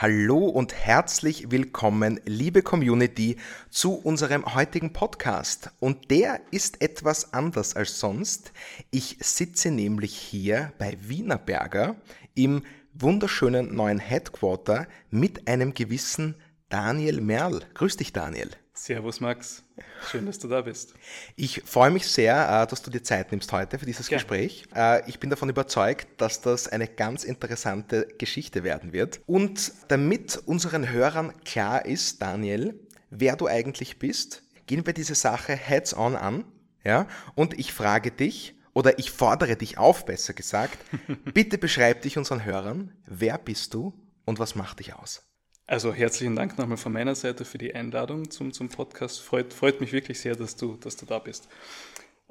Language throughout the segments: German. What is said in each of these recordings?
Hallo und herzlich willkommen, liebe Community, zu unserem heutigen Podcast. Und der ist etwas anders als sonst. Ich sitze nämlich hier bei Wienerberger im wunderschönen neuen Headquarter mit einem gewissen Daniel Merl. Grüß dich, Daniel. Servus Max, schön, dass du da bist. Ich freue mich sehr, äh, dass du dir Zeit nimmst heute für dieses ja. Gespräch. Äh, ich bin davon überzeugt, dass das eine ganz interessante Geschichte werden wird. Und damit unseren Hörern klar ist, Daniel, wer du eigentlich bist, gehen wir diese Sache heads-on an. Ja? Und ich frage dich, oder ich fordere dich auf, besser gesagt, bitte beschreib dich unseren Hörern, wer bist du und was macht dich aus? Also herzlichen Dank nochmal von meiner Seite für die Einladung zum, zum Podcast. Freut, freut mich wirklich sehr, dass du, dass du da bist.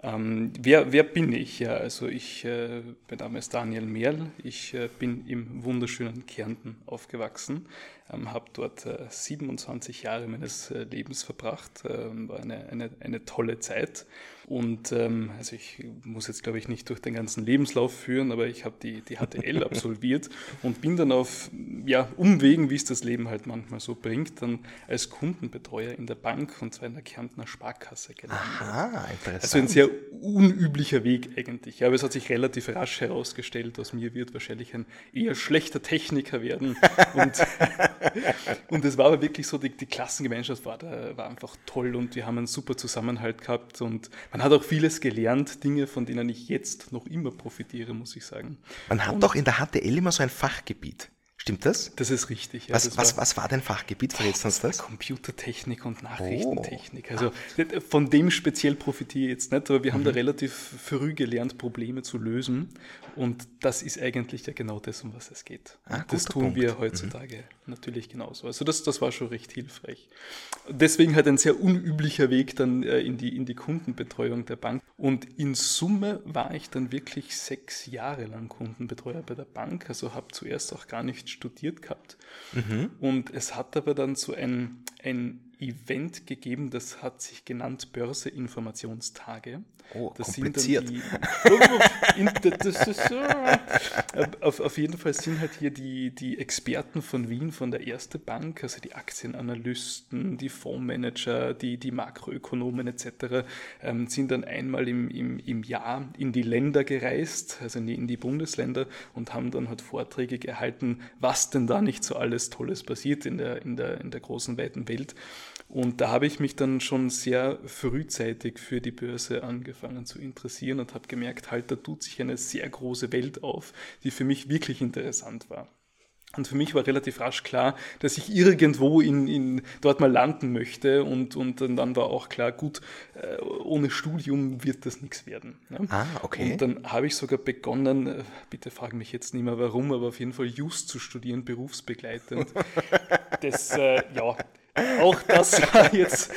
Ähm, wer, wer bin ich? Ja, also ich, äh, mein Name ist Daniel Mehrl. Ich äh, bin im wunderschönen Kärnten aufgewachsen, ähm, habe dort äh, 27 Jahre meines äh, Lebens verbracht. Ähm, war eine, eine, eine tolle Zeit. Und ähm, also ich muss jetzt, glaube ich, nicht durch den ganzen Lebenslauf führen, aber ich habe die, die HTL absolviert und bin dann auf ja, Umwegen, wie es das Leben halt manchmal so bringt, dann als Kundenbetreuer in der Bank und zwar in der Kärntner Sparkasse gelandet. Aha, interessant. Also ein sehr unüblicher Weg eigentlich. Ja, aber es hat sich relativ rasch herausgestellt, aus mir wird wahrscheinlich ein eher schlechter Techniker werden. Und, und es war aber wirklich so, die, die Klassengemeinschaft war, da, war einfach toll und wir haben einen super Zusammenhalt gehabt und man hat auch vieles gelernt, Dinge, von denen ich jetzt noch immer profitiere, muss ich sagen. Man hat Und doch in der HTL immer so ein Fachgebiet. Stimmt das? Das ist richtig. Ja. Was, was, war, was war dein Fachgebiet? Verrätst uns das? Computertechnik und Nachrichtentechnik. Oh. Also von dem speziell profitiere ich jetzt nicht, aber wir haben da mhm. relativ früh gelernt, Probleme zu lösen. Und das ist eigentlich ja genau das, um was es geht. Ah, das tun Punkt. wir heutzutage mhm. natürlich genauso. Also das, das war schon recht hilfreich. Deswegen halt ein sehr unüblicher Weg dann äh, in, die, in die Kundenbetreuung der Bank. Und in Summe war ich dann wirklich sechs Jahre lang Kundenbetreuer bei der Bank. Also habe zuerst auch gar nicht studiert gehabt. Mhm. Und es hat aber dann so ein, ein Event gegeben, das hat sich genannt Börse-Informationstage. Oh, das kompliziert. Die, das ist, auf, auf jeden Fall sind halt hier die, die Experten von Wien, von der Erste Bank, also die Aktienanalysten, die Fondsmanager, die, die Makroökonomen etc., ähm, sind dann einmal im, im, im Jahr in die Länder gereist, also in die, in die Bundesländer und haben dann halt Vorträge gehalten, was denn da nicht so alles Tolles passiert in der, in der, in der großen, weiten Welt. Und da habe ich mich dann schon sehr frühzeitig für die Börse angefangen zu interessieren und habe gemerkt, halt, da tut sich eine sehr große Welt auf, die für mich wirklich interessant war. Und für mich war relativ rasch klar, dass ich irgendwo in, in dort mal landen möchte. Und, und dann war auch klar, gut, äh, ohne Studium wird das nichts werden. Ne? Ah, okay. Und dann habe ich sogar begonnen, äh, bitte fragen mich jetzt nicht mehr warum, aber auf jeden Fall Just zu studieren, berufsbegleitend. das, äh, ja, auch das war jetzt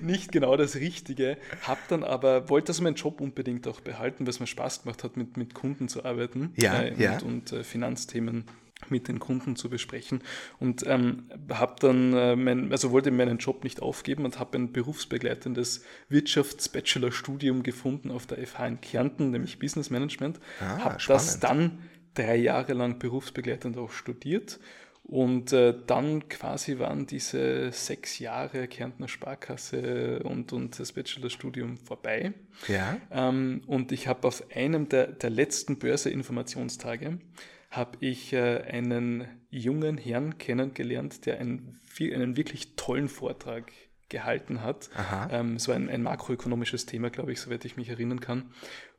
nicht genau das Richtige. Hab dann aber, wollte also meinen Job unbedingt auch behalten, weil es mir Spaß gemacht hat, mit, mit Kunden zu arbeiten ja, äh, ja. und, und äh, Finanzthemen mit den Kunden zu besprechen und ähm, habe dann äh, mein, also wollte meinen Job nicht aufgeben und habe ein berufsbegleitendes Wirtschafts-Bachelor-Studium gefunden auf der FH in Kärnten, nämlich Business Management. Ah, habe das dann drei Jahre lang berufsbegleitend auch studiert und äh, dann quasi waren diese sechs Jahre Kärntner Sparkasse und, und das Bachelorstudium vorbei. Ja. Ähm, und ich habe auf einem der, der letzten Börse-Informationstage habe ich äh, einen jungen Herrn kennengelernt, der einen, einen wirklich tollen Vortrag gehalten hat. Ähm, es war ein, ein makroökonomisches Thema, glaube ich, soweit ich mich erinnern kann.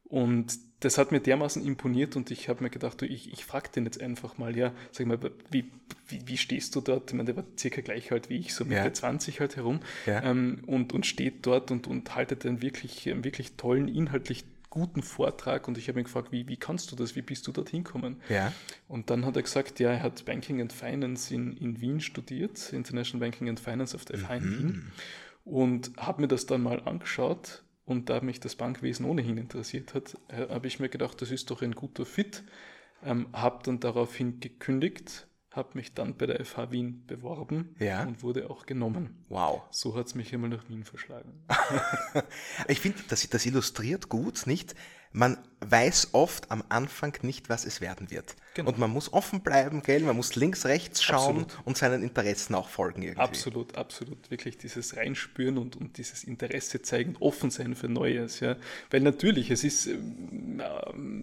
Und das hat mir dermaßen imponiert und ich habe mir gedacht, du, ich, ich frage den jetzt einfach mal, ja, sag mal, wie, wie, wie stehst du dort? Ich meine, der war circa gleich alt wie ich, so Mitte ja. 20 halt herum ja. ähm, und, und steht dort und, und haltet einen wirklich, einen wirklich tollen, inhaltlich guten Vortrag und ich habe ihn gefragt, wie, wie kannst du das, wie bist du dorthin gekommen? Ja. Und dann hat er gesagt, ja, er hat Banking and Finance in, in Wien studiert, International Banking and Finance auf der FH mhm. in Wien und habe mir das dann mal angeschaut und da mich das Bankwesen ohnehin interessiert hat, äh, habe ich mir gedacht, das ist doch ein guter Fit. Ähm, habe dann daraufhin gekündigt, habe mich dann bei der FH Wien beworben ja. und wurde auch genommen. Wow. So hat es mich einmal nach Wien verschlagen. ich finde, das, das illustriert gut, nicht? man weiß oft am Anfang nicht, was es werden wird. Genau. Und man muss offen bleiben, gell? man muss links, rechts schauen absolut. und seinen Interessen auch folgen irgendwie. Absolut, absolut. Wirklich dieses Reinspüren und, und dieses Interesse zeigen, offen sein für Neues. Ja? Weil natürlich, es ist, ähm,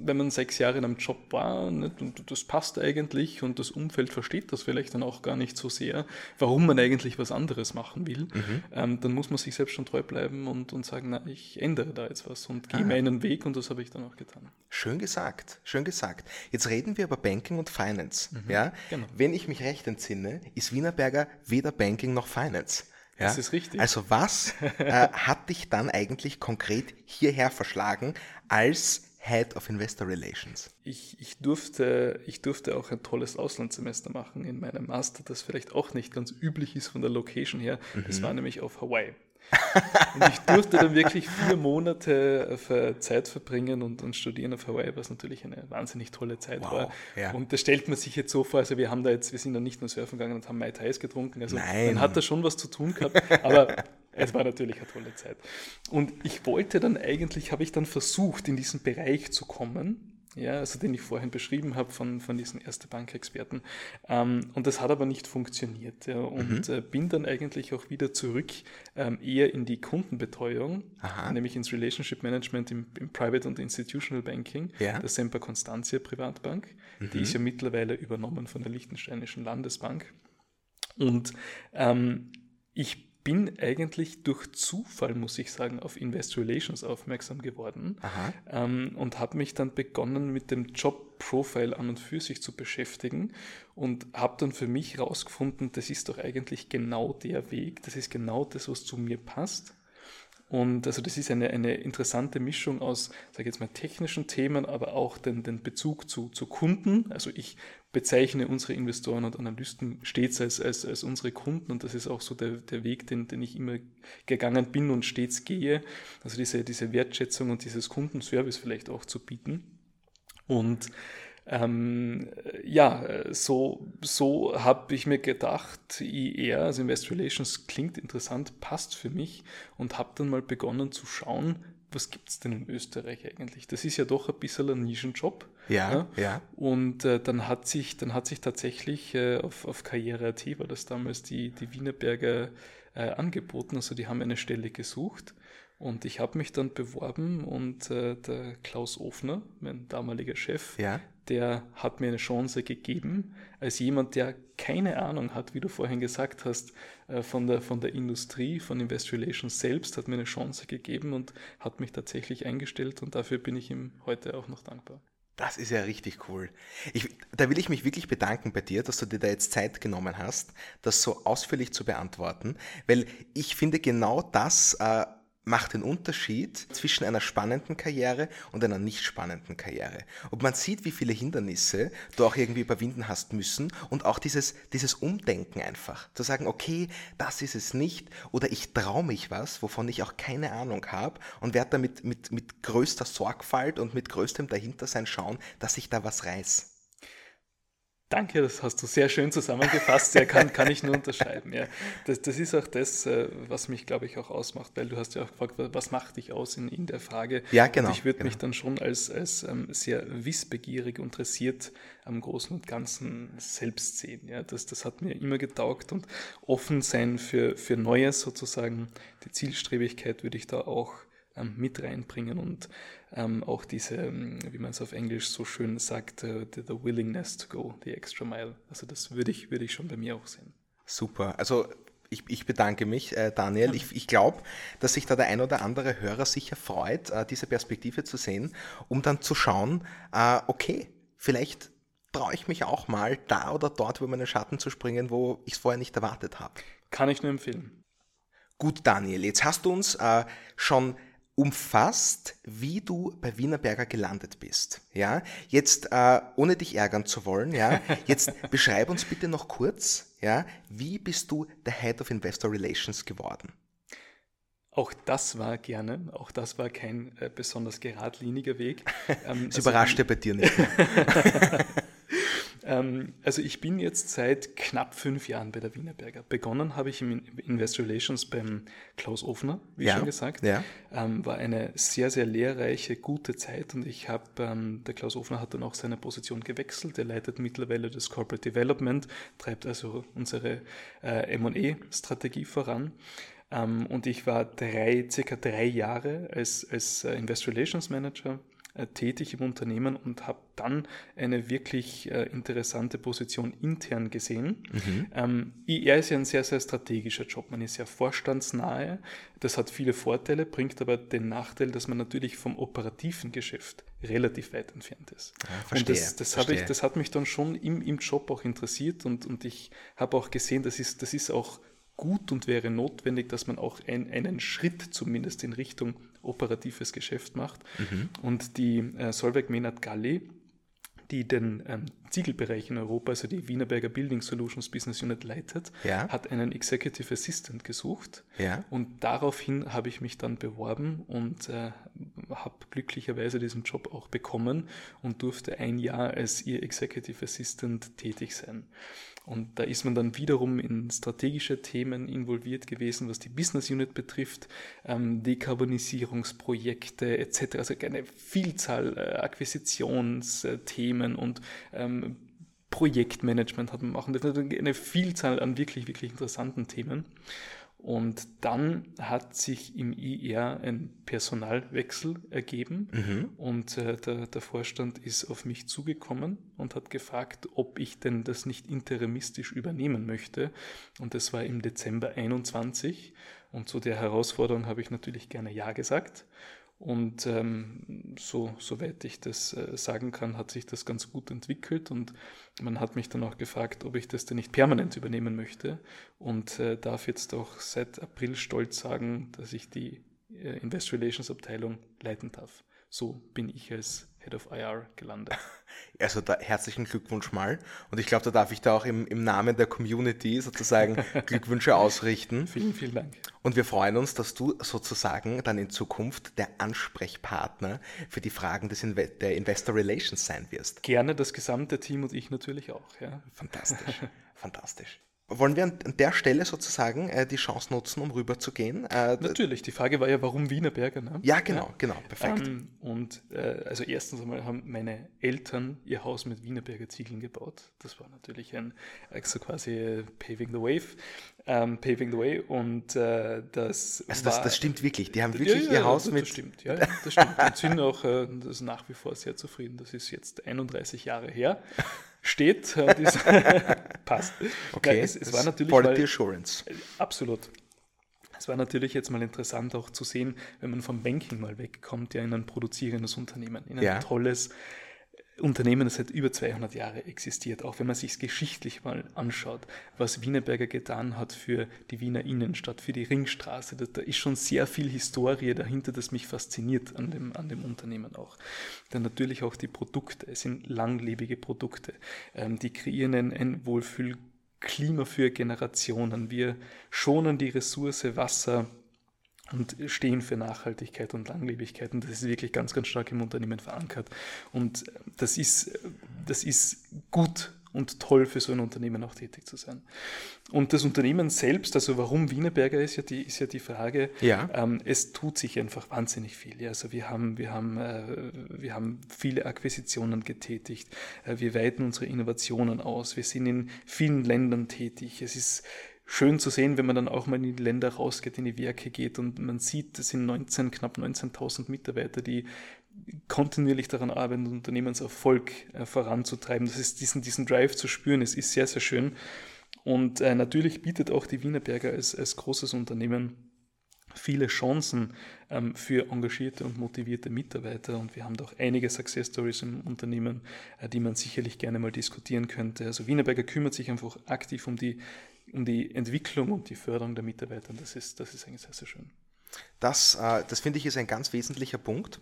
wenn man sechs Jahre in einem Job war nicht? und das passt eigentlich und das Umfeld versteht das vielleicht dann auch gar nicht so sehr, warum man eigentlich was anderes machen will, mhm. ähm, dann muss man sich selbst schon treu bleiben und, und sagen, na, ich ändere da jetzt was und gehe ah. meinen Weg und das habe ich dann auch getan. Schön gesagt, schön gesagt. Jetzt reden wir über Banking und Finance. Mhm, ja? Genau. Wenn ich mich recht entsinne, ist Wienerberger weder Banking noch Finance. Ja? Das ist richtig. Also was äh, hat dich dann eigentlich konkret hierher verschlagen als Head of Investor Relations? Ich, ich, durfte, ich durfte auch ein tolles Auslandssemester machen in meinem Master, das vielleicht auch nicht ganz üblich ist von der Location her. Mhm. Das war nämlich auf Hawaii und ich durfte dann wirklich vier Monate für Zeit verbringen und, und studieren auf Hawaii, was natürlich eine wahnsinnig tolle Zeit wow, war. Ja. Und das stellt man sich jetzt so vor, also wir haben da jetzt, wir sind dann nicht nur surfen gegangen und haben Mai Tais getrunken, also Nein. man hat da schon was zu tun gehabt, aber es war natürlich eine tolle Zeit. Und ich wollte dann eigentlich, habe ich dann versucht, in diesen Bereich zu kommen, ja, also den ich vorhin beschrieben habe von, von diesen Erste Bank-Experten. Ähm, und das hat aber nicht funktioniert. Ja, und mhm. äh, bin dann eigentlich auch wieder zurück ähm, eher in die Kundenbetreuung, Aha. nämlich ins Relationship Management im, im Private und Institutional Banking, ja. der Semper Constantia Privatbank. Mhm. Die ist ja mittlerweile übernommen von der Liechtensteinischen Landesbank. Und ähm, ich bin eigentlich durch Zufall, muss ich sagen, auf Investor Relations aufmerksam geworden ähm, und habe mich dann begonnen mit dem Job Profile an und für sich zu beschäftigen und habe dann für mich herausgefunden, das ist doch eigentlich genau der Weg, das ist genau das, was zu mir passt. Und also das ist eine, eine interessante Mischung aus, sage ich jetzt mal, technischen Themen, aber auch den, den Bezug zu, zu Kunden. Also ich bezeichne unsere Investoren und Analysten stets als, als, als unsere Kunden und das ist auch so der, der Weg, den, den ich immer gegangen bin und stets gehe. Also diese, diese Wertschätzung und dieses Kundenservice vielleicht auch zu bieten. Und ähm, ja, so, so habe ich mir gedacht, IR, also Investor Relations, klingt interessant, passt für mich und habe dann mal begonnen zu schauen, was gibt es denn in Österreich eigentlich? Das ist ja doch ein bisschen ein Nischenjob. Ja, ja. ja. Und äh, dann, hat sich, dann hat sich tatsächlich äh, auf, auf Karriere.at, war das damals die, die Wienerberger äh, angeboten, also die haben eine Stelle gesucht. Und ich habe mich dann beworben und äh, der Klaus Ofner, mein damaliger Chef, ja der hat mir eine Chance gegeben, als jemand, der keine Ahnung hat, wie du vorhin gesagt hast, äh, von der, von der Industrie, von Investor Relations selbst, hat mir eine Chance gegeben und hat mich tatsächlich eingestellt und dafür bin ich ihm heute auch noch dankbar. Das ist ja richtig cool. Ich, da will ich mich wirklich bedanken bei dir, dass du dir da jetzt Zeit genommen hast, das so ausführlich zu beantworten, weil ich finde genau das äh, macht den Unterschied zwischen einer spannenden Karriere und einer nicht spannenden Karriere. Und man sieht, wie viele Hindernisse du auch irgendwie überwinden hast müssen und auch dieses, dieses Umdenken einfach. Zu sagen, okay, das ist es nicht oder ich traue mich was, wovon ich auch keine Ahnung habe und werde damit mit, mit größter Sorgfalt und mit größtem Dahintersein schauen, dass ich da was reiß. Danke, das hast du sehr schön zusammengefasst. Ja, kann, kann ich nur unterschreiben. Ja. Das, das ist auch das, äh, was mich, glaube ich, auch ausmacht, weil du hast ja auch gefragt, was macht dich aus in, in der Frage. Ja, genau. Und ich würde genau. mich dann schon als, als ähm, sehr wissbegierig interessiert am Großen und Ganzen selbst sehen. Ja. Das, das hat mir immer getaugt und offen sein für, für Neues sozusagen. Die Zielstrebigkeit würde ich da auch ähm, mit reinbringen und ähm, auch diese, ähm, wie man es auf Englisch so schön sagt, uh, the, the, willingness to go, the extra mile. Also das würde ich, würde ich schon bei mir auch sehen. Super. Also ich, ich bedanke mich, äh, Daniel. Ja. Ich, ich glaube, dass sich da der ein oder andere Hörer sicher freut, äh, diese Perspektive zu sehen, um dann zu schauen, äh, okay, vielleicht traue ich mich auch mal da oder dort über meine Schatten zu springen, wo ich es vorher nicht erwartet habe. Kann ich nur empfehlen. Gut, Daniel, jetzt hast du uns äh, schon umfasst, wie du bei Wienerberger gelandet bist. Ja, jetzt äh, ohne dich ärgern zu wollen, ja, jetzt beschreib uns bitte noch kurz, ja, wie bist du der Head of Investor Relations geworden? Auch das war gerne, auch das war kein äh, besonders geradliniger Weg. Ähm, das also überrascht ja bei dir nicht. Ähm, also ich bin jetzt seit knapp fünf Jahren bei der Wienerberger. Begonnen habe ich im Investor Relations beim Klaus Ofner, wie ja. schon gesagt. Ja. Ähm, war eine sehr, sehr lehrreiche, gute Zeit und ich habe, ähm, der Klaus Ofner hat dann auch seine Position gewechselt. Er leitet mittlerweile das Corporate Development, treibt also unsere äh, M&E-Strategie voran. Und ich war drei, circa drei Jahre als, als äh, Investor Relations Manager tätig im Unternehmen und habe dann eine wirklich äh, interessante Position intern gesehen. Mhm. Ähm, IR ist ja ein sehr, sehr strategischer Job. Man ist ja vorstandsnahe. Das hat viele Vorteile, bringt aber den Nachteil, dass man natürlich vom operativen Geschäft relativ weit entfernt ist. Ja, verstehe, und das, das, verstehe. Ich, das hat mich dann schon im, im Job auch interessiert und, und ich habe auch gesehen, das ist, das ist auch gut und wäre notwendig, dass man auch ein, einen Schritt zumindest in Richtung operatives Geschäft macht. Mhm. Und die äh, Solveig Menard Galli, die den ähm, Ziegelbereich in Europa, also die Wienerberger Building Solutions Business Unit leitet, ja. hat einen Executive Assistant gesucht. Ja. Und daraufhin habe ich mich dann beworben und äh, habe glücklicherweise diesen Job auch bekommen und durfte ein Jahr als ihr Executive Assistant tätig sein. Und da ist man dann wiederum in strategische Themen involviert gewesen, was die Business Unit betrifft, ähm, Dekarbonisierungsprojekte etc. Also eine Vielzahl äh, Akquisitionsthemen und ähm, Projektmanagement hat man machen dürfen. Eine Vielzahl an wirklich, wirklich interessanten Themen. Und dann hat sich im IR ein Personalwechsel ergeben mhm. und äh, der, der, Vorstand ist auf mich zugekommen und hat gefragt, ob ich denn das nicht interimistisch übernehmen möchte. Und das war im Dezember 21 und zu der Herausforderung habe ich natürlich gerne Ja gesagt. Und ähm, so, soweit ich das äh, sagen kann, hat sich das ganz gut entwickelt und man hat mich dann auch gefragt, ob ich das denn nicht permanent übernehmen möchte und äh, darf jetzt auch seit April stolz sagen, dass ich die äh, Investor Relations Abteilung leiten darf. So bin ich als Head of IR gelandet. Also da herzlichen Glückwunsch mal. Und ich glaube, da darf ich da auch im, im Namen der Community sozusagen Glückwünsche ausrichten. Vielen, vielen Dank. Und wir freuen uns, dass du sozusagen dann in Zukunft der Ansprechpartner für die Fragen des Inve der Investor Relations sein wirst. Gerne das gesamte Team und ich natürlich auch. Ja. Fantastisch. Fantastisch. Wollen wir an der Stelle sozusagen äh, die Chance nutzen, um rüberzugehen? Äh, Natürlich, die Frage war ja, warum Wienerberger? Ne? Ja, genau, ja. genau, perfekt. Ähm, und äh, also erstens einmal haben meine Eltern ihr Haus mit Wienerberger Ziegeln gebaut. Das war natürlich ein, also quasi äh, Paving the Wave, ähm, Paving the Way und äh, das Also das, das, stimmt wirklich, die haben wirklich ja, ja, ihr Haus das, mit... Das stimmt, ja, das stimmt. Und sind auch das nach wie vor sehr zufrieden. Das ist jetzt 31 Jahre her steht. Äh, passt. Okay, ja, es, es war natürlich Quality mal, Assurance. Absolut. Es war natürlich jetzt mal interessant auch zu sehen, wenn man vom Banking mal wegkommt, ja in ein produzierendes Unternehmen, in ein ja. tolles, Unternehmen, das seit über 200 Jahren existiert, auch wenn man sich es geschichtlich mal anschaut, was Wienerberger getan hat für die Wiener Innenstadt, für die Ringstraße, da, da, ist schon sehr viel Historie dahinter, das mich fasziniert an dem, an dem Unternehmen auch. Dann natürlich auch die Produkte, es sind langlebige Produkte, ähm, die kreieren ein, ein Wohlfühlklima für Generationen. Wir schonen die Ressource Wasser, und stehen für Nachhaltigkeit und Langlebigkeit. Und das ist wirklich ganz, ganz stark im Unternehmen verankert. Und das ist, das ist gut und toll für so ein Unternehmen auch tätig zu sein. Und das Unternehmen selbst, also warum Wienerberger ist ja die, ist ja die Frage, ja. Ähm, es tut sich einfach wahnsinnig viel. Ja. Also wir haben, wir, haben, äh, wir haben viele Akquisitionen getätigt, äh, wir weiten unsere Innovationen aus, wir sind in vielen Ländern tätig. Es ist schön zu sehen, wenn man dann auch mal in die Länder rausgeht, in die Werke geht und man sieht, es sind 19, knapp 19.000 Mitarbeiter, die kontinuierlich daran arbeiten, Unternehmenserfolg äh, voranzutreiben. Das ist diesen, diesen Drive zu spüren, es ist sehr, sehr schön. Und äh, natürlich bietet auch die Wienerberger als, als großes Unternehmen viele Chancen ähm, für engagierte und motivierte Mitarbeiter und wir haben da auch einige Success Stories im Unternehmen, äh, die man sicherlich gerne mal diskutieren könnte. Also Wienerberger kümmert sich einfach aktiv um die um die Entwicklung und die Förderung der Mitarbeiter. Das ist, das ist eigentlich sehr, sehr schön. Das, äh, das finde ich ist ein ganz wesentlicher Punkt.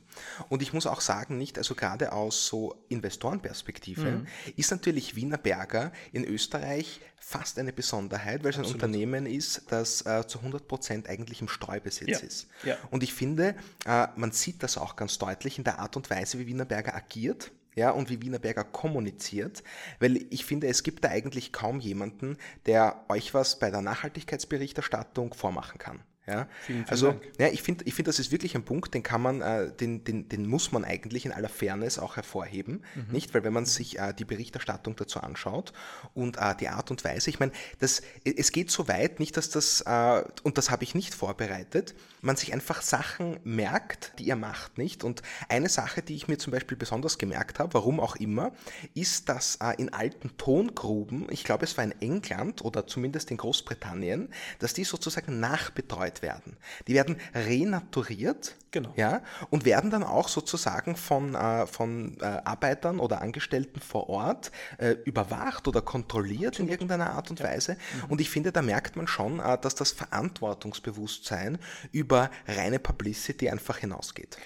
Und ich muss auch sagen, nicht, also gerade aus so Investorenperspektive mhm. ist natürlich Wiener Berger in Österreich fast eine Besonderheit, weil es ein Unternehmen ist, das äh, zu 100 Prozent eigentlich im Streubesitz ja. ist. Ja. Und ich finde, äh, man sieht das auch ganz deutlich in der Art und Weise, wie Wiener Berger agiert ja, und wie Wienerberger kommuniziert, weil ich finde, es gibt da eigentlich kaum jemanden, der euch was bei der Nachhaltigkeitsberichterstattung vormachen kann. Ja, vielen, vielen also Dank. ja, ich finde, ich finde, das ist wirklich ein Punkt, den kann man, äh, den, den, den muss man eigentlich in aller Fairness auch hervorheben, mhm. nicht? Weil wenn man sich äh, die Berichterstattung dazu anschaut und äh, die Art und Weise, ich meine, das, es geht so weit, nicht, dass das äh, und das habe ich nicht vorbereitet, man sich einfach Sachen merkt, die ihr macht, nicht? Und eine Sache, die ich mir zum Beispiel besonders gemerkt habe, warum auch immer, ist, dass äh, in alten Tongruben, ich glaube, es war in England oder zumindest in Großbritannien, dass die sozusagen nachbetreut werden. Die werden renaturiert genau. ja, und werden dann auch sozusagen von, äh, von äh, Arbeitern oder Angestellten vor Ort äh, überwacht oder kontrolliert in irgendeiner Art und ja. Weise. Mhm. Und ich finde, da merkt man schon, äh, dass das Verantwortungsbewusstsein über reine Publicity einfach hinausgeht.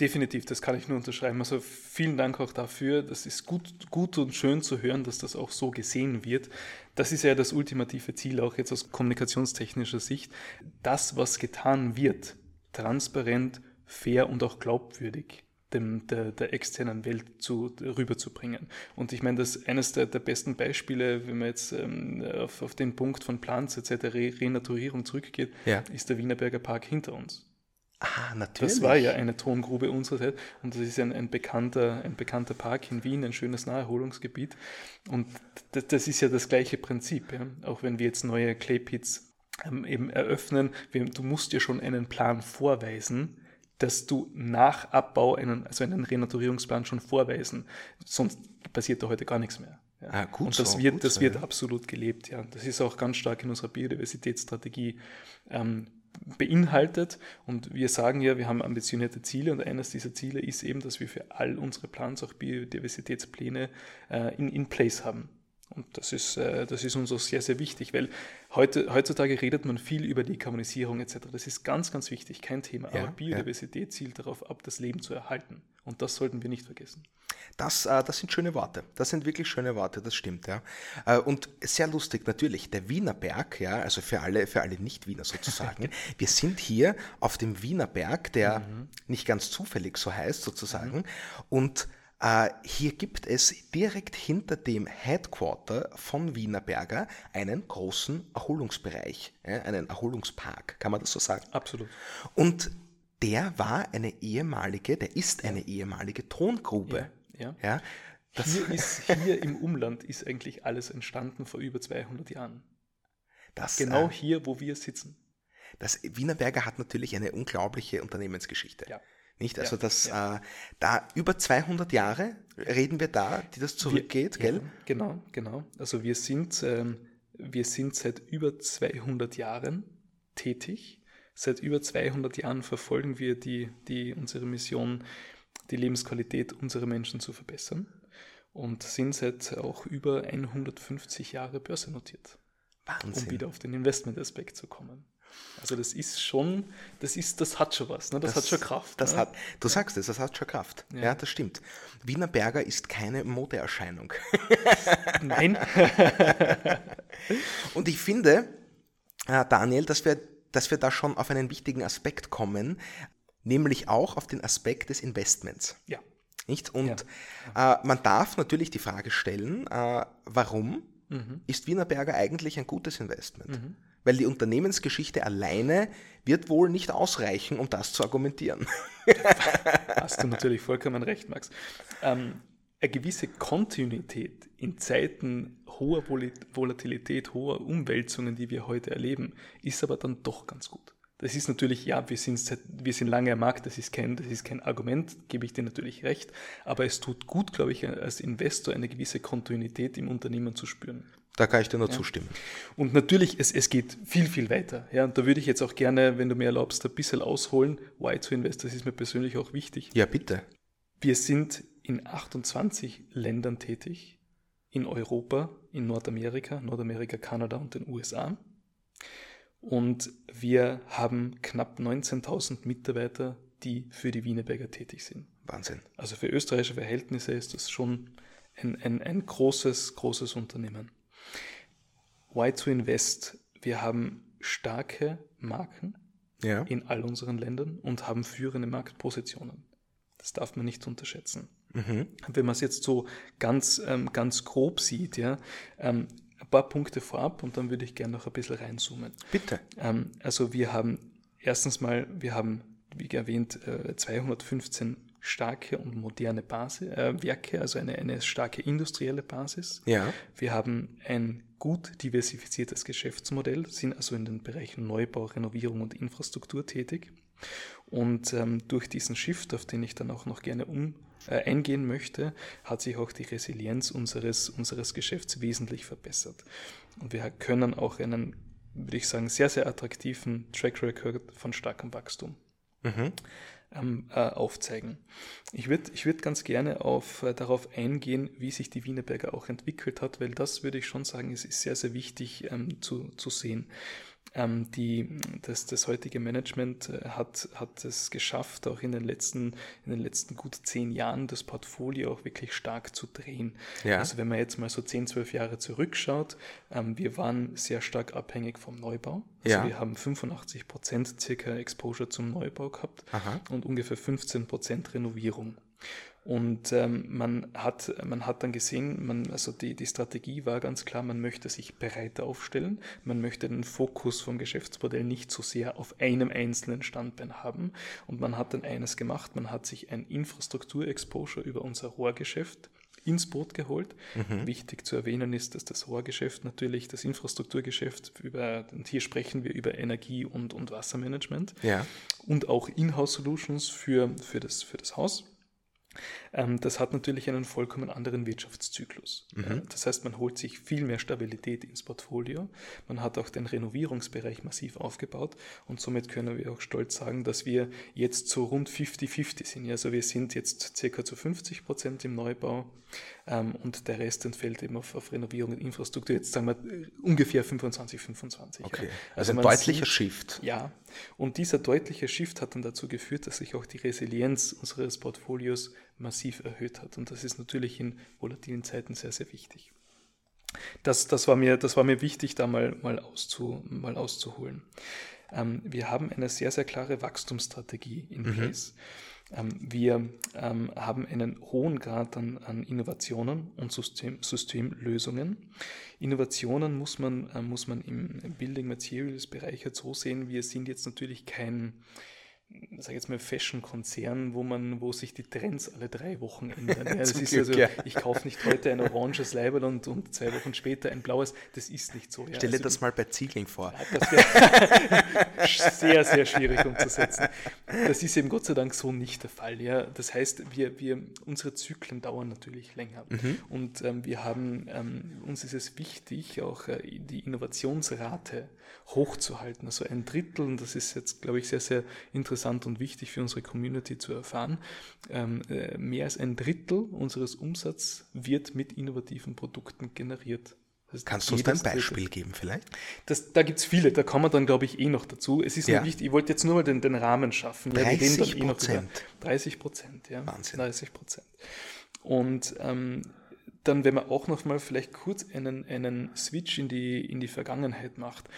Definitiv, das kann ich nur unterschreiben. Also vielen Dank auch dafür. Das ist gut, gut und schön zu hören, dass das auch so gesehen wird. Das ist ja das ultimative Ziel, auch jetzt aus kommunikationstechnischer Sicht. Das, was getan wird, transparent, fair und auch glaubwürdig dem, der, der externen Welt zu, rüberzubringen. Und ich meine, das eines der, der besten Beispiele, wenn man jetzt ähm, auf, auf den Punkt von Plans etc. Renaturierung zurückgeht, ja. ist der Wienerberger Park hinter uns. Ah, natürlich. Das war ja eine Tongrube unsererseits und das ist ein, ein, bekannter, ein bekannter Park in Wien, ein schönes Naherholungsgebiet. Und das, das ist ja das gleiche Prinzip. Ja? Auch wenn wir jetzt neue Claypits ähm, eben eröffnen, wir, du musst dir schon einen Plan vorweisen, dass du nach Abbau einen, also einen Renaturierungsplan schon vorweisen. Sonst passiert da heute gar nichts mehr. Ja. Ah, gut und das so, wird, das so, wird ja. absolut gelebt. Ja. Das ist auch ganz stark in unserer Biodiversitätsstrategie ähm, beinhaltet. Und wir sagen ja, wir haben ambitionierte Ziele und eines dieser Ziele ist eben, dass wir für all unsere Plans auch Biodiversitätspläne äh, in, in place haben. Und das ist, äh, das ist uns auch sehr, sehr wichtig, weil heute, heutzutage redet man viel über Dekarbonisierung etc. Das ist ganz, ganz wichtig, kein Thema. Ja, Aber Biodiversität ja. zielt darauf ab, das Leben zu erhalten. Und das sollten wir nicht vergessen. Das, äh, das sind schöne Worte. Das sind wirklich schöne Worte, das stimmt, ja. Äh, und sehr lustig, natürlich, der Wiener Berg, ja, also für alle, für alle Nicht-Wiener sozusagen. wir sind hier auf dem Wiener Berg, der mhm. nicht ganz zufällig so heißt, sozusagen. Mhm. Und äh, hier gibt es direkt hinter dem Headquarter von Wiener Berger einen großen Erholungsbereich, einen Erholungspark, kann man das so sagen? Absolut. Und der war eine ehemalige, der ist eine ehemalige Tongrube. Ja. ja. ja hier, ist, hier im Umland ist eigentlich alles entstanden vor über 200 Jahren. Das, genau äh, hier, wo wir sitzen. Das Wienerberger hat natürlich eine unglaubliche Unternehmensgeschichte. Ja. Nicht? Also ja, das ja. Äh, da über 200 Jahre reden wir da, die das zurückgeht, wir, gell? Ja, genau, genau. Also wir sind, ähm, wir sind seit über 200 Jahren tätig. Seit über 200 Jahren verfolgen wir die, die, unsere Mission, die Lebensqualität unserer Menschen zu verbessern und sind seit auch über 150 Jahre börsennotiert. Wahnsinn. Um wieder auf den Investmentaspekt zu kommen. Also das ist schon, das ist, das hat schon was, ne? das, das hat schon Kraft. Das ne? hat, du sagst es, das hat schon Kraft. Ja. ja, das stimmt. Wiener Berger ist keine Modeerscheinung. Nein. Und ich finde, äh, Daniel, dass wir, dass wir da schon auf einen wichtigen Aspekt kommen, nämlich auch auf den Aspekt des Investments. Ja. Nicht? Und ja. Äh, man darf natürlich die Frage stellen, äh, warum mhm. ist Wienerberger eigentlich ein gutes Investment? Mhm weil die Unternehmensgeschichte alleine wird wohl nicht ausreichen, um das zu argumentieren. Hast du natürlich vollkommen recht, Max. Ähm, eine gewisse Kontinuität in Zeiten hoher Volatilität, hoher Umwälzungen, die wir heute erleben, ist aber dann doch ganz gut. Das ist natürlich, ja, wir sind, wir sind lange am Markt, das ist, kein, das ist kein Argument, gebe ich dir natürlich recht, aber es tut gut, glaube ich, als Investor eine gewisse Kontinuität im Unternehmen zu spüren. Da kann ich dir nur ja. zustimmen. Und natürlich, es, es geht viel, viel weiter. Ja, und da würde ich jetzt auch gerne, wenn du mir erlaubst, ein bisschen ausholen. Why to invest, das ist mir persönlich auch wichtig. Ja, bitte. Wir sind in 28 Ländern tätig. In Europa, in Nordamerika, Nordamerika, Kanada und den USA. Und wir haben knapp 19.000 Mitarbeiter, die für die Wienerberger tätig sind. Wahnsinn. Also für österreichische Verhältnisse ist das schon ein, ein, ein großes, großes Unternehmen. Why to Invest? Wir haben starke Marken ja. in all unseren Ländern und haben führende Marktpositionen. Das darf man nicht unterschätzen. Mhm. Wenn man es jetzt so ganz, ähm, ganz grob sieht, ja, ähm, ein paar Punkte vorab und dann würde ich gerne noch ein bisschen reinzoomen. Bitte. Ähm, also wir haben erstens mal, wir haben, wie erwähnt, äh, 215 starke und moderne Basis, äh, Werke, also eine, eine starke industrielle Basis. Ja. Wir haben ein gut diversifiziertes Geschäftsmodell, sind also in den Bereichen Neubau, Renovierung und Infrastruktur tätig. Und ähm, durch diesen Shift, auf den ich dann auch noch gerne um, eingehen möchte, hat sich auch die Resilienz unseres, unseres Geschäfts wesentlich verbessert. Und wir können auch einen, würde ich sagen, sehr, sehr attraktiven Track Record von starkem Wachstum. Mhm ähm, äh, aufzeigen. Ich würde ich würd ganz gerne auf, äh, darauf eingehen, wie sich die Wienerberger auch entwickelt hat, weil das würde ich schon sagen, ist, ist sehr, sehr wichtig ähm, zu, zu sehen ähm, die, das, das heutige Management äh, hat, hat es geschafft, auch in den letzten, in den letzten gut zehn Jahren das Portfolio auch wirklich stark zu drehen. Ja. Also wenn man jetzt mal so zehn, zwölf Jahre zurückschaut, ähm, wir waren sehr stark abhängig vom Neubau. Also ja. wir haben 85 Prozent circa Exposure zum Neubau gehabt Aha. und ungefähr 15 Prozent Renovierung. Und ähm, man, hat, man hat dann gesehen, man, also die, die Strategie war ganz klar, man möchte sich breiter aufstellen, man möchte den Fokus vom Geschäftsmodell nicht so sehr auf einem einzelnen Standbein haben. Und man hat dann eines gemacht, man hat sich ein Infrastrukturexposure über unser Rohrgeschäft ins Boot geholt. Mhm. Wichtig zu erwähnen ist, dass das Rohrgeschäft natürlich, das Infrastrukturgeschäft, über, und hier sprechen wir über Energie- und, und Wassermanagement ja. und auch Inhouse-Solutions für, für, das, für das Haus das hat natürlich einen vollkommen anderen Wirtschaftszyklus. Mhm. Das heißt, man holt sich viel mehr Stabilität ins Portfolio. Man hat auch den Renovierungsbereich massiv aufgebaut und somit können wir auch stolz sagen, dass wir jetzt so rund 50-50 sind. Also wir sind jetzt circa zu 50 Prozent im Neubau ähm, und der Rest entfällt eben auf, auf Renovierung und Infrastruktur. Jetzt sagen wir äh, ungefähr 25, 25. Okay. Also, also ein deutlicher sieht, Shift. Ja, und dieser deutliche Shift hat dann dazu geführt, dass sich auch die Resilienz unseres Portfolios massiv erhöht hat. Und das ist natürlich in volatilen Zeiten sehr, sehr wichtig. Das, das, war, mir, das war mir wichtig, da mal, mal, auszu, mal auszuholen. Ähm, wir haben eine sehr, sehr klare Wachstumsstrategie in mhm. place. Ähm, wir ähm, haben einen hohen Grad an, an Innovationen und System, Systemlösungen. Innovationen muss man, äh, muss man im Building Materials Bereich jetzt so sehen, wir sind jetzt natürlich kein sag jetzt mal Fashion-Konzern, wo man, wo sich die Trends alle drei Wochen ändern. Ja, das ist Glück, also, ja. ich kaufe nicht heute ein oranges Leiberl und, und zwei Wochen später ein blaues. Das ist nicht so. Ja. Stelle also, das mal bei Ziegling vor. das wäre sehr, sehr schwierig umzusetzen. Das ist eben Gott sei Dank so nicht der Fall. Ja. Das heißt, wir, wir, unsere Zyklen dauern natürlich länger. Mhm. Und ähm, wir haben, ähm, uns ist es wichtig, auch äh, die Innovationsrate hochzuhalten. Also ein Drittel, und das ist jetzt, glaube ich, sehr, sehr interessant und wichtig für unsere Community zu erfahren, ähm, äh, mehr als ein Drittel unseres Umsatzes wird mit innovativen Produkten generiert. Das Kannst du uns ein Beispiel geben vielleicht? Das, da gibt es viele, da kommen wir dann, glaube ich, eh noch dazu. Es ist ja. wichtig, ich wollte jetzt nur mal den, den Rahmen schaffen. 30 ja, Prozent. Eh 30 Prozent, ja. Wahnsinn. 30 Prozent. Und ähm, dann, wenn man auch noch mal vielleicht kurz einen, einen Switch in die, in die Vergangenheit macht,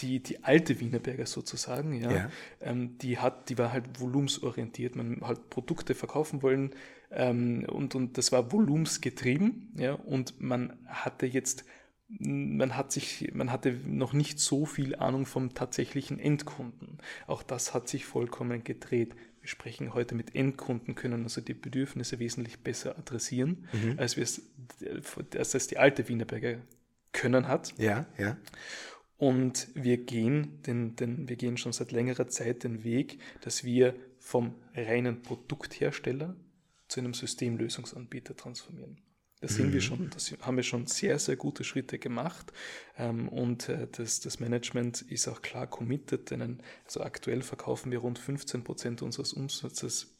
die, die alte Wienerberger sozusagen, ja, ja. Ähm, die hat, die war halt volumensorientiert. Man hat Produkte verkaufen wollen ähm, und, und das war volumensgetrieben, ja, und man hatte jetzt man hat sich, man hatte noch nicht so viel Ahnung vom tatsächlichen Endkunden. Auch das hat sich vollkommen gedreht. Wir sprechen heute mit Endkunden, können also die Bedürfnisse wesentlich besser adressieren, mhm. als wir es, als es die alte Wienerberger können hat. Ja, ja. Und wir gehen, den, den, wir gehen schon seit längerer Zeit den Weg, dass wir vom reinen Produkthersteller zu einem Systemlösungsanbieter transformieren. Das sind mhm. wir schon, das haben wir schon sehr, sehr gute Schritte gemacht. Ähm, und äh, das, das Management ist auch klar committed, denn also aktuell verkaufen wir rund 15 Prozent unseres Umsatzes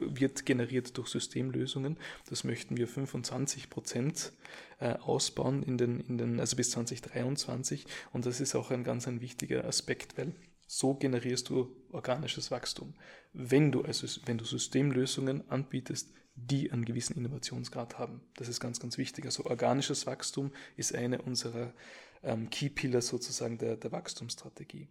wird generiert durch Systemlösungen. Das möchten wir 25 Prozent äh, ausbauen in den, in den, also bis 2023. Und das ist auch ein ganz ein wichtiger Aspekt, weil so generierst du organisches Wachstum. Wenn du also, wenn du Systemlösungen anbietest, die einen gewissen Innovationsgrad haben. Das ist ganz, ganz wichtig. Also organisches Wachstum ist eine unserer ähm, Key Pillars sozusagen der, der Wachstumsstrategie.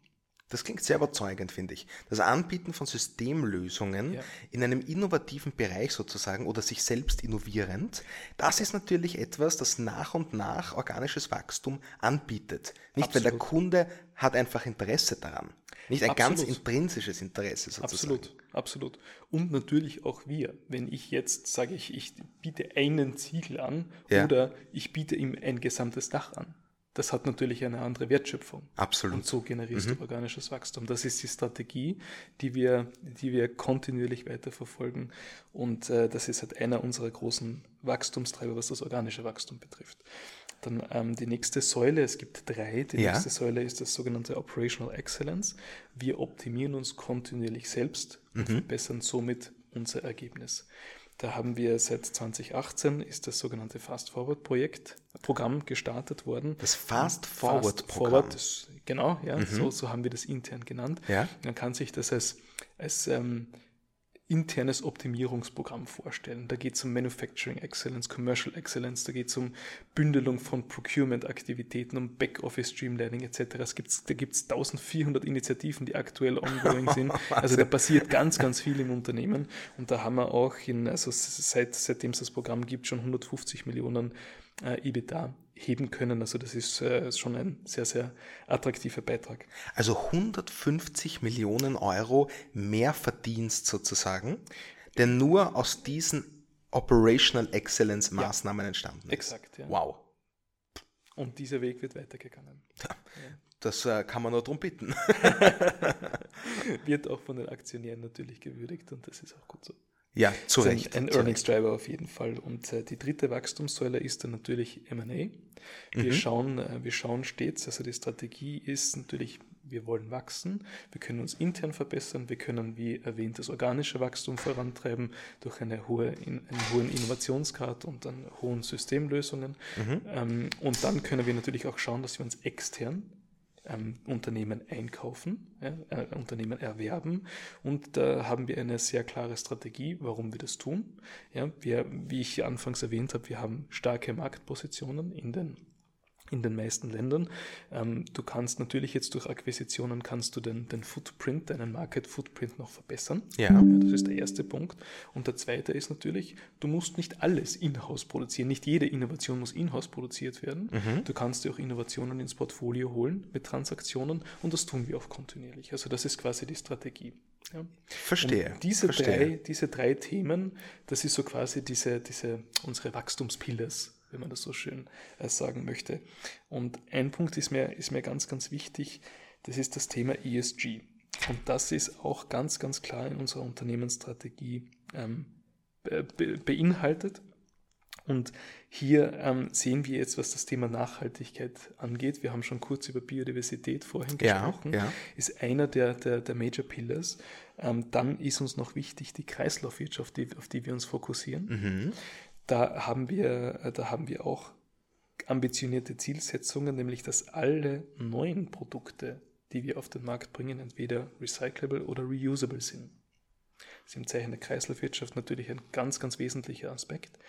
Das klingt sehr überzeugend, finde ich. Das Anbieten von Systemlösungen ja. in einem innovativen Bereich sozusagen oder sich selbst innovierend, das ist natürlich etwas, das nach und nach organisches Wachstum anbietet. Nicht, Absolut. weil der Kunde hat einfach Interesse daran. Nicht ein absolut. ganz intrinsisches Interesse sozusagen. Absolut, absolut. Und natürlich auch wir. Wenn ich jetzt sage, ich, ich biete einen Ziegel an ja. oder ich biete ihm ein gesamtes Dach an das hat natürlich eine andere Wertschöpfung. Absolut. Und so generierst mhm. du organisches Wachstum. Das ist die Strategie, die wir, die wir kontinuierlich weiterverfolgen. Und äh, das ist halt einer unserer großen Wachstumstreiber, was das organische Wachstum betrifft. Dann ähm, die nächste Säule, es gibt drei. Die ja. nächste Säule ist das sogenannte Operational Excellence. Wir optimieren uns kontinuierlich selbst und mhm. verbessern somit unser Ergebnis. Da haben wir seit 2018 ist das sogenannte Fast Forward Projekt Programm gestartet worden. Das Fast Forward Programm. Forward, genau, ja, mhm. so, so haben wir das intern genannt. Ja. Man kann sich das als, als ähm, internes Optimierungsprogramm vorstellen. Da geht es um Manufacturing Excellence, Commercial Excellence, da geht es um Bündelung von Procurement-Aktivitäten, um Backoffice Streamlining etc. Es gibt's, da gibt es 1400 Initiativen, die aktuell ongoing sind. Also da passiert ganz, ganz viel im Unternehmen und da haben wir auch in, also seit, seitdem es das Programm gibt, schon 150 Millionen äh, EBITDA heben können. Also das ist äh, schon ein sehr, sehr attraktiver Beitrag. Also 150 Millionen Euro mehr Verdienst sozusagen, der nur aus diesen Operational Excellence Maßnahmen ja, entstanden ist. Exakt, ja. Wow. Und dieser Weg wird weitergegangen. Ja, das äh, kann man nur darum bitten. wird auch von den Aktionären natürlich gewürdigt und das ist auch gut so. Ja, zu Recht. Ein, ein Earnings Driver auf jeden Fall. Und äh, die dritte Wachstumssäule ist dann natürlich M&A. Wir, mhm. schauen, äh, wir schauen stets, also die Strategie ist natürlich, wir wollen wachsen, wir können uns intern verbessern, wir können, wie erwähnt, das organische Wachstum vorantreiben durch eine hohe, in, einen hohen Innovationsgrad und dann hohen Systemlösungen. Mhm. Ähm, und dann können wir natürlich auch schauen, dass wir uns extern ähm, Unternehmen einkaufen, ja, äh, Unternehmen erwerben. Und da haben wir eine sehr klare Strategie, warum wir das tun. Ja, wir, wie ich anfangs erwähnt habe, wir haben starke Marktpositionen in den in den meisten Ländern. Ähm, du kannst natürlich jetzt durch Akquisitionen kannst du den, den Footprint, deinen Market Footprint noch verbessern. Ja. ja. Das ist der erste Punkt. Und der zweite ist natürlich, du musst nicht alles in-house produzieren. Nicht jede Innovation muss in-house produziert werden. Mhm. Du kannst dir auch Innovationen ins Portfolio holen mit Transaktionen und das tun wir auch kontinuierlich. Also das ist quasi die Strategie. Ja. Verstehe. Und diese, Verstehe. Drei, diese drei Themen, das ist so quasi diese, diese, unsere Wachstumspillars wenn man das so schön äh, sagen möchte. Und ein Punkt ist mir, ist mir ganz, ganz wichtig, das ist das Thema ESG. Und das ist auch ganz, ganz klar in unserer Unternehmensstrategie ähm, be beinhaltet. Und hier ähm, sehen wir jetzt, was das Thema Nachhaltigkeit angeht. Wir haben schon kurz über Biodiversität vorhin gesprochen. Ja, ja. Ist einer der, der, der Major Pillars. Ähm, dann ist uns noch wichtig die Kreislaufwirtschaft, die, auf die wir uns fokussieren. Mhm da haben wir, äh, da haben wir auch ambitionierte Zielsetzungen, nämlich dass alle neuen Produkte, die wir auf den Markt bringen, entweder recyclable oder reusable sind. Das ist im Zeichen der Kreislaufwirtschaft natürlich ein ganz, ganz wesentlicher Aspekt.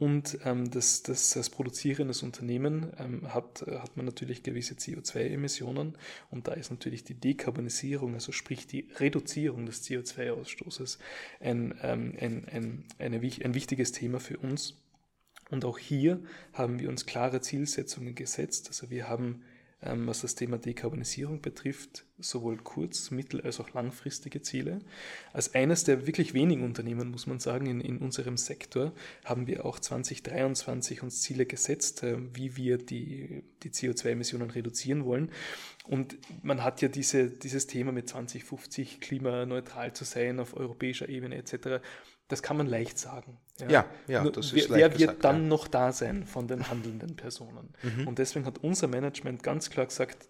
Und ähm, das, das, das produzierendes Unternehmen ähm, hat, äh, hat man natürlich gewisse CO2-Emissionen und da ist natürlich die Dekarbonisierung, also sprich die Reduzierung des CO2-Ausstoßes, ein, ähm, ein, ein, eine, ein wichtiges Thema für uns. Und auch hier haben wir uns klare Zielsetzungen gesetzt. Also wir haben was das Thema Dekarbonisierung betrifft, sowohl kurz-, mittel- als auch langfristige Ziele. Als eines der wirklich wenigen Unternehmen, muss man sagen, in, in unserem Sektor haben wir auch 2023 uns Ziele gesetzt, äh, wie wir die, die CO2-Emissionen reduzieren wollen. Und man hat ja diese, dieses Thema mit 2050 klimaneutral zu sein auf europäischer Ebene etc das kann man leicht sagen. Ja, ja, ja das ist wer, wer wird gesagt, dann ja. noch da sein von den handelnden Personen? Mhm. Und deswegen hat unser Management ganz klar gesagt,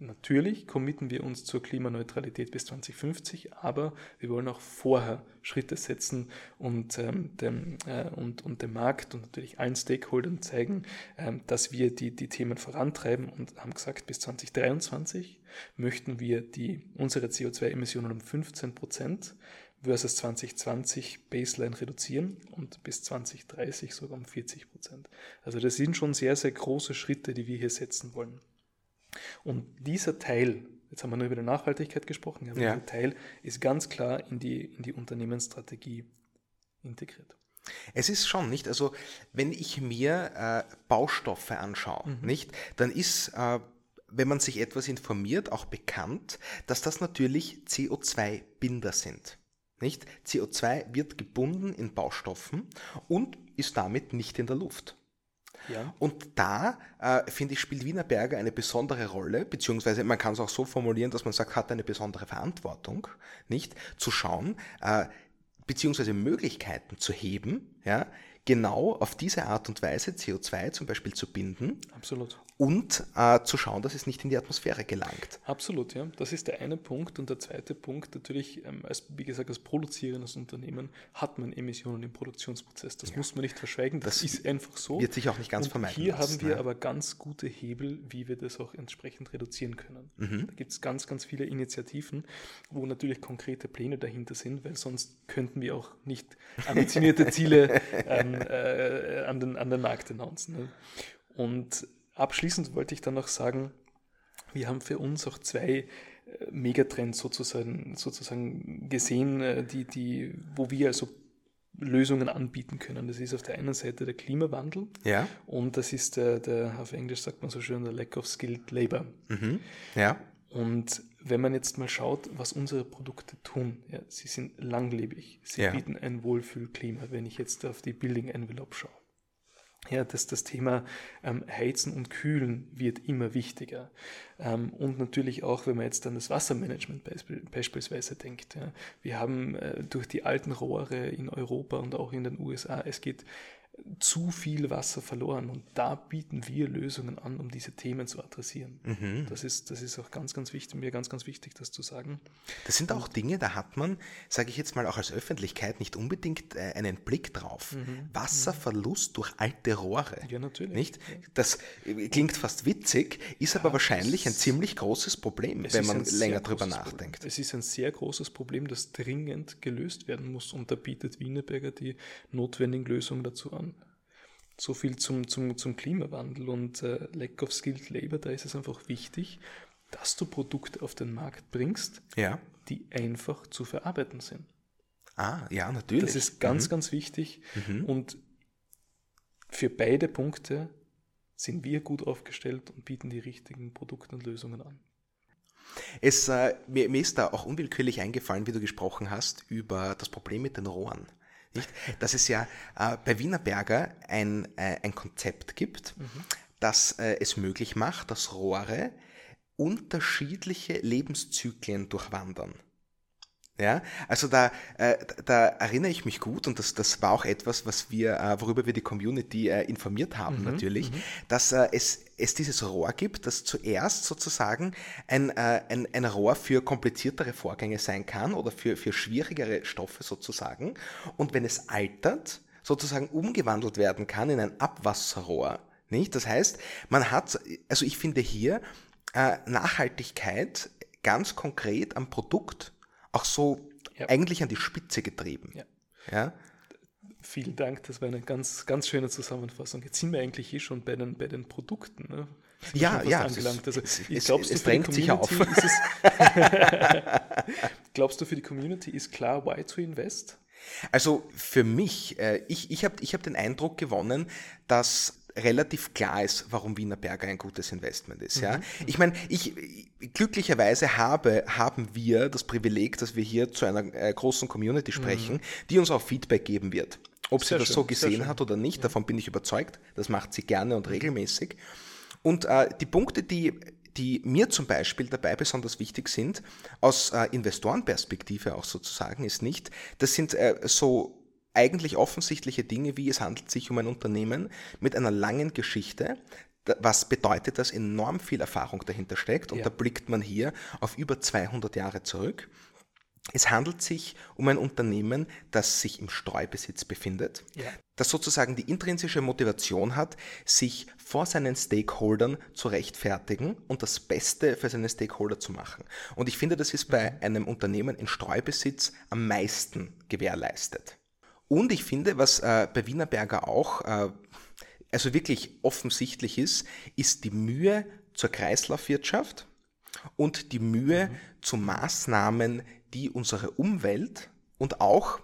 natürlich committen wir uns zur Klimaneutralität bis 2050, aber wir wollen auch vorher Schritte setzen und, ähm, dem, äh, und, und dem Markt und natürlich allen Stakeholdern zeigen, ähm, dass wir die, die Themen vorantreiben und haben gesagt, bis 2023 möchten wir die, unsere CO2-Emissionen um 15 Prozent versus 2020 Baseline reduzieren und bis 2030 sogar um 40 Prozent. Also das sind schon sehr, sehr große Schritte, die wir hier setzen wollen. Und dieser Teil jetzt haben wir nur über die Nachhaltigkeit gesprochen, aber ja. dieser Teil ist ganz klar in die, in die Unternehmensstrategie integriert. Es ist schon nicht, also wenn ich mir äh, Baustoffe anschaue, mhm. nicht, dann ist, äh, wenn man sich etwas informiert, auch bekannt, dass das natürlich CO2-Binder sind. Nicht? CO2 wird gebunden in Baustoffen und ist damit nicht in der Luft. Ja. Und da, äh, finde ich, spielt Wienerberger eine besondere Rolle, beziehungsweise man kann es auch so formulieren, dass man sagt, hat eine besondere Verantwortung, nicht? Zu schauen, äh, beziehungsweise Möglichkeiten zu heben, ja, genau auf diese Art und Weise CO2 zum Beispiel zu binden. Absolut und äh, zu schauen, dass es nicht in die Atmosphäre gelangt. Absolut, ja. Das ist der eine Punkt. Und der zweite Punkt, natürlich, ähm, als, wie gesagt, als produzierendes Unternehmen hat man Emissionen im Produktionsprozess. Das ja. muss man nicht verschweigen. Das, das, ist einfach so. Wird sich auch nicht ganz und vermeiden. Hier lassen, haben wir ne? aber ganz gute Hebel, wie wir das auch entsprechend reduzieren können. Mhm. Da gibt es ganz, ganz viele Initiativen, wo natürlich konkrete Pläne dahinter sind, weil sonst könnten wir auch nicht ambitionierte Ziele ähm, äh, an, den, an den Markt announcen. Ne? Und Abschließend wollte ich dann noch sagen, wir haben für uns auch zwei äh, Megatrends sozusagen, sozusagen gesehen, äh, die, die, wo wir also Lösungen anbieten können. Das ist auf der einen Seite der Klimawandel ja. und das ist der, der, auf Englisch sagt man so schön, der Lack of Skilled Labor. Mhm. Ja. Und wenn man jetzt mal schaut, was unsere Produkte tun, ja, sie sind langlebig, sie ja. bieten ein Wohlfühlklima, wenn ich jetzt auf die Building Envelope schaue ja, dass das Thema ähm, Heizen und Kühlen wird immer wichtiger. Ähm, und natürlich auch, wenn man jetzt an das Wassermanagement beisp beispielsweise denkt. Ja. Wir haben äh, durch die alten Rohre in Europa und auch in den USA, es geht zu viel Wasser verloren. Und da bieten wir Lösungen an, um diese Themen zu adressieren. Mhm. Das, ist, das ist auch ganz, ganz wichtig, mir ganz, ganz wichtig, das zu sagen. Das sind auch Dinge, da hat man, sage ich jetzt mal auch als Öffentlichkeit, nicht unbedingt äh, einen Blick drauf. Mhm. Wasserverlust durch alte Rohre. Ja, natürlich. Nicht? Das äh, klingt fast witzig, ist ja, aber wahrscheinlich ein ziemlich großes Problem, wenn man länger drüber nachdenkt. Problem. Es ist ein sehr großes Problem, das dringend gelöst werden muss. Und da bietet Wienerberger die notwendigen Lösungen dazu an. So viel zum, zum, zum Klimawandel und äh, Lack of Skilled Labor, da ist es einfach wichtig, dass du Produkte auf den Markt bringst, ja. die einfach zu verarbeiten sind. Ah, ja, natürlich. Das ist ganz, mhm. ganz wichtig. Mhm. Und für beide Punkte sind wir gut aufgestellt und bieten die richtigen Produkte und Lösungen an. Es, äh, mir, mir, ist da auch unwillkürlich eingefallen, wie du gesprochen hast, über das Problem mit den Rohren. Nicht? Dass es ja äh, bei Wienerberger ein, äh, ein Konzept gibt, mhm. das äh, es möglich macht, dass Rohre unterschiedliche Lebenszyklen durchwandern. Ja, also da, äh, da erinnere ich mich gut und das, das war auch etwas, was wir, äh, worüber wir die Community äh, informiert haben mhm, natürlich, mhm. dass äh, es, es dieses Rohr gibt, das zuerst sozusagen ein, äh, ein, ein Rohr für kompliziertere Vorgänge sein kann oder für, für schwierigere Stoffe sozusagen und wenn es altert, sozusagen umgewandelt werden kann in ein Abwasserrohr. Nicht? Das heißt, man hat, also ich finde hier äh, Nachhaltigkeit ganz konkret am Produkt auch so ja. eigentlich an die Spitze getrieben. Ja. ja. Vielen Dank, das war eine ganz, ganz schöne Zusammenfassung. Jetzt sind wir eigentlich eh schon bei den, bei den Produkten. Ne? Ja, ja. Angelangt. Also, es, es, glaubst es, drängt sich auf. glaubst du, für die Community ist klar, why to invest? Also für mich, äh, ich, ich habe ich hab den Eindruck gewonnen, dass relativ klar ist, warum Wienerberger ein gutes Investment ist. Ja? Mhm. Ich meine, ich, glücklicherweise habe, haben wir das Privileg, dass wir hier zu einer äh, großen Community sprechen, mhm. die uns auch Feedback geben wird. Ob sehr sie das schön, so gesehen hat oder nicht, davon bin ich überzeugt. Das macht sie gerne und regelmäßig. Und äh, die Punkte, die, die mir zum Beispiel dabei besonders wichtig sind, aus äh, Investorenperspektive auch sozusagen, ist nicht, das sind äh, so eigentlich offensichtliche Dinge, wie es handelt sich um ein Unternehmen mit einer langen Geschichte, was bedeutet, dass enorm viel Erfahrung dahinter steckt und ja. da blickt man hier auf über 200 Jahre zurück. Es handelt sich um ein Unternehmen, das sich im Streubesitz befindet, ja. das sozusagen die intrinsische Motivation hat, sich vor seinen Stakeholdern zu rechtfertigen und das Beste für seine Stakeholder zu machen. Und ich finde, das ist bei mhm. einem Unternehmen in Streubesitz am meisten gewährleistet. Und ich finde, was äh, bei Wienerberger auch äh, also wirklich offensichtlich ist, ist die Mühe zur Kreislaufwirtschaft und die Mühe mhm. zu Maßnahmen, die unsere Umwelt und auch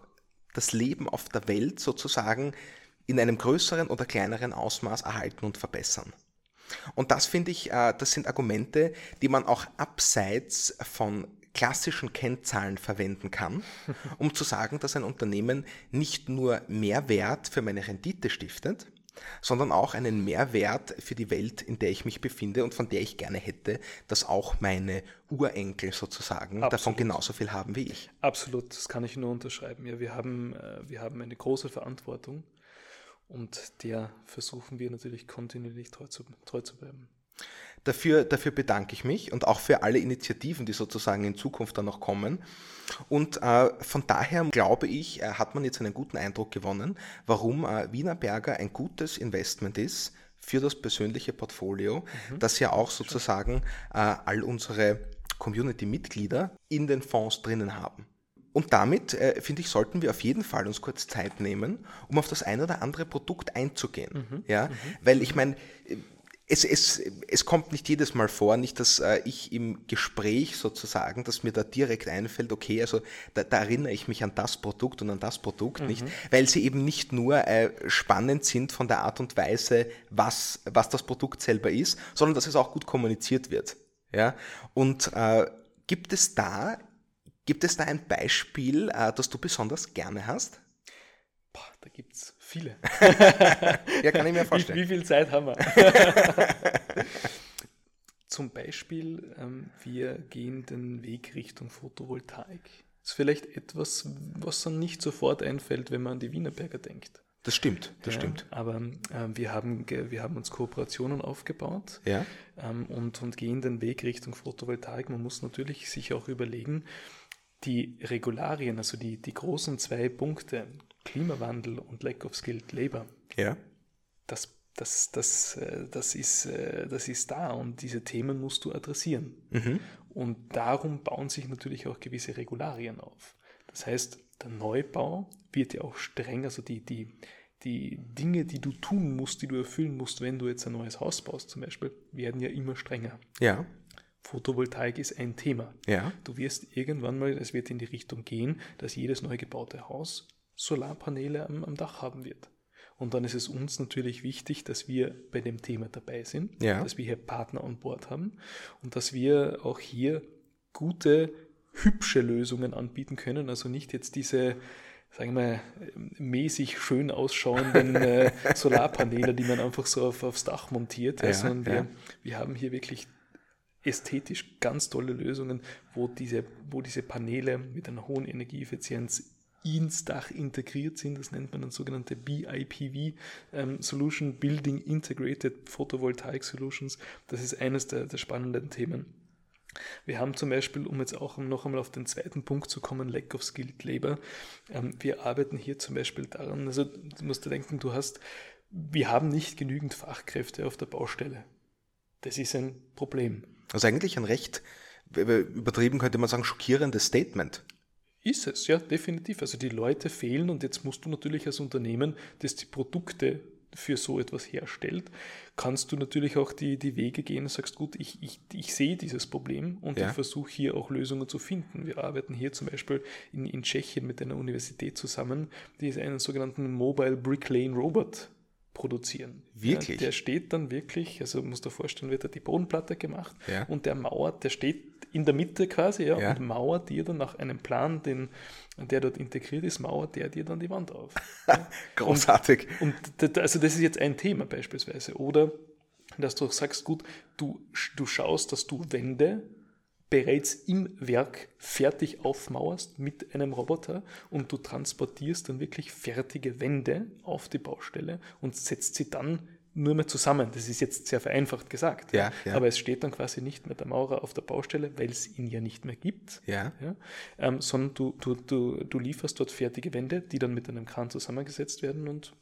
das Leben auf der Welt sozusagen in einem größeren oder kleineren Ausmaß erhalten und verbessern. Und das finde ich, äh, das sind Argumente, die man auch abseits von klassischen Kennzahlen verwenden kann, um zu sagen, dass ein Unternehmen nicht nur Mehrwert für meine Rendite stiftet, sondern auch einen Mehrwert für die Welt, in der ich mich befinde und von der ich gerne hätte, dass auch meine Urenkel sozusagen Absolut. davon genauso viel haben wie ich. Absolut, das kann ich nur unterschreiben. Ja, wir haben, äh, wir haben eine große Verantwortung und der versuchen wir natürlich kontinuierlich treu zu, treu zu bleiben. Dafür, dafür bedanke ich mich und auch für alle Initiativen, die sozusagen in Zukunft dann noch kommen. Und äh, von daher glaube ich, äh, hat man jetzt einen guten Eindruck gewonnen, warum äh, Wienerberger ein gutes Investment ist für das persönliche Portfolio, mhm. das ja auch sozusagen äh, all unsere Community-Mitglieder in den Fonds drinnen haben. Und damit, äh, finde ich, sollten wir auf jeden Fall uns kurz Zeit nehmen, um auf das ein oder andere Produkt einzugehen. Mhm. Ja? Mhm. Weil ich meine, es, es, es kommt nicht jedes Mal vor, nicht, dass äh, ich im Gespräch sozusagen, dass mir da direkt einfällt, okay, also da, da erinnere ich mich an das Produkt und an das Produkt mhm. nicht, weil sie eben nicht nur äh, spannend sind von der Art und Weise, was, was das Produkt selber ist, sondern dass es auch gut kommuniziert wird. Ja? Und äh, gibt es da, gibt es da ein Beispiel, äh, das du besonders gerne hast? Boah, da gibt es viele. ja, kann ich mir vorstellen. Wie, wie viel Zeit haben wir? Zum Beispiel, ähm, wir gehen den Weg Richtung Photovoltaik. Das ist vielleicht etwas, was dann nicht sofort einfällt, wenn man an die Wienerberger denkt. Das stimmt, das ja, stimmt. Aber äh, wir, haben, wir haben uns Kooperationen aufgebaut ja. ähm, und, und gehen den Weg Richtung Photovoltaik. Man muss natürlich sich auch überlegen, die Regularien, also die, die großen zwei Punkte, Klimawandel und Lack of Skilled Labor, ja. das, das, das, äh, das, ist, äh, das ist da und diese Themen musst du adressieren. Mhm. Und darum bauen sich natürlich auch gewisse Regularien auf. Das heißt, der Neubau wird ja auch streng, also die, die, die Dinge, die du tun musst, die du erfüllen musst, wenn du jetzt ein neues Haus baust zum Beispiel, werden ja immer strenger. Ja. Photovoltaik ist ein Thema. Ja. Du wirst irgendwann mal, es wird in die Richtung gehen, dass jedes neu gebaute Haus Solarpaneele am, am Dach haben wird. Und dann ist es uns natürlich wichtig, dass wir bei dem Thema dabei sind, ja. dass wir hier Partner an Bord haben und dass wir auch hier gute, hübsche Lösungen anbieten können. Also nicht jetzt diese, sagen wir, mäßig schön ausschauenden äh, Solarpaneele, die man einfach so auf, aufs Dach montiert, ja, sondern. Wir, wir haben hier wirklich ästhetisch ganz tolle Lösungen, wo diese, wo diese Paneele mit einer hohen Energieeffizienz ins Dach integriert sind. Das nennt man dann sogenannte BIPV ähm, Solution, Building Integrated Photovoltaic Solutions. Das ist eines der, der spannenden Themen. Wir haben zum Beispiel, um jetzt auch noch einmal auf den zweiten Punkt zu kommen, Lack of Skilled Labor. Ähm, wir arbeiten hier zum Beispiel daran, also du musst dir denken, du hast, wir haben nicht genügend Fachkräfte auf der Baustelle. Das ist ein Problem. Also eigentlich ein recht, übertrieben könnte man sagen, schockierendes Statement. Ist es, ja, definitiv. Also die Leute fehlen und jetzt musst du natürlich als Unternehmen, das die Produkte für so etwas herstellt, kannst du natürlich auch die, die Wege gehen und sagst, gut, ich, ich, ich sehe dieses Problem und ja. ich versuche hier auch Lösungen zu finden. Wir arbeiten hier zum Beispiel in, in Tschechien mit einer Universität zusammen, die einen sogenannten Mobile Brick Lane Robot produzieren. Wirklich? Ja, der steht dann wirklich, also musst du dir vorstellen, wird da die Bodenplatte gemacht ja. und der mauert, der steht in der Mitte quasi, ja, ja. und mauert dir dann nach einem Plan, den, der dort integriert ist, mauert der dir dann die Wand auf. Großartig. Und, und, also das ist jetzt ein Thema beispielsweise. Oder dass du sagst, gut, du, du schaust, dass du Wände bereits im Werk fertig aufmauerst mit einem Roboter und du transportierst dann wirklich fertige Wände auf die Baustelle und setzt sie dann nur mehr zusammen. Das ist jetzt sehr vereinfacht gesagt. Ja, ja. Aber es steht dann quasi nicht mehr der Maurer auf der Baustelle, weil es ihn ja nicht mehr gibt. Ja. ähm, sondern du, du, du, du lieferst dort fertige Wände, die dann mit einem Kran zusammengesetzt werden und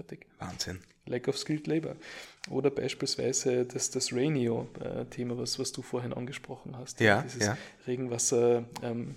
fertig. Wahnsinn. Lack of Skilled Labor. Oder beispielsweise das, das Rainio-Thema, was, was du vorhin angesprochen hast. Ja, Dieses ja. Regenwasser. Ähm,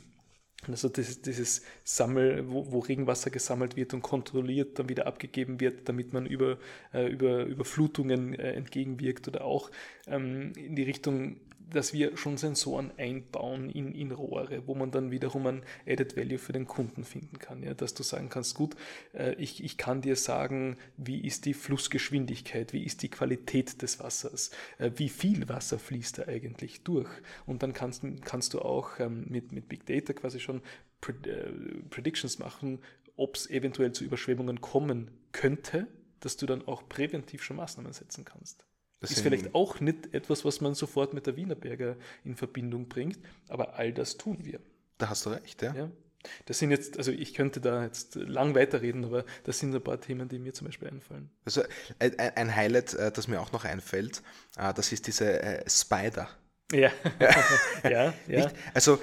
also dieses, dieses Sammel, wo, wo, Regenwasser gesammelt wird und kontrolliert dann wieder abgegeben wird, damit man über, äh, über Überflutungen äh, entgegenwirkt oder auch ähm, in die Richtung dass wir schon Sensoren einbauen in, in Rohre, wo man dann wiederum ein Added Value für den Kunden finden kann. Ja? Dass du sagen kannst, gut, äh, ich, ich kann dir sagen, wie ist die Flussgeschwindigkeit, wie ist die Qualität des Wassers, äh, wie viel Wasser fließt da eigentlich durch. Und dann kannst, kannst du auch ähm, mit, mit Big Data quasi schon äh, Predictions machen, ob es eventuell zu Überschwemmungen kommen könnte, dass du dann auch präventiv schon Maßnahmen setzen kannst. Das ist vielleicht auch nicht etwas, was man sofort mit der Wienerberger in Verbindung bringt, aber all das tun wir. Da hast du recht, ja. ja. Das sind jetzt, also ich könnte da jetzt lang weiterreden, aber das sind ein paar Themen, die mir zum Beispiel einfallen. Also ein Highlight, äh, das mir auch noch einfällt, äh, das ist diese äh, Spider. Ja, ja, ja. Also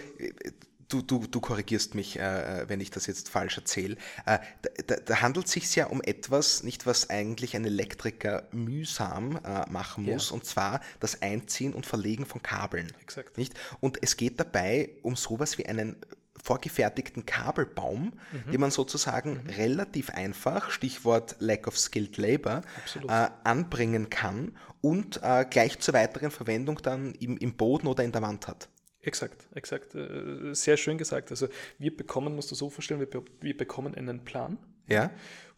du, du, du korrigierst mich, äh, äh, wenn ich das jetzt falsch erzähle. Äh, da, da, handelt es sich ja um etwas, nicht was eigentlich ein Elektriker mühsam äh, machen muss, ja. und zwar das Einziehen und Verlegen von Kabeln. Exakt. Nicht? Und es geht dabei um sowas wie einen vorgefertigten Kabelbaum, mhm. den man sozusagen mhm. relativ einfach, Stichwort Lack of Skilled Labor, äh, anbringen kann und äh, gleich zur weiteren Verwendung dann im, im Boden oder in der Wand hat. Exakt, exakt. Äh, sehr schön gesagt. Also wir bekommen, musst du so vorstellen, wir, wir bekommen einen Plan. Ja.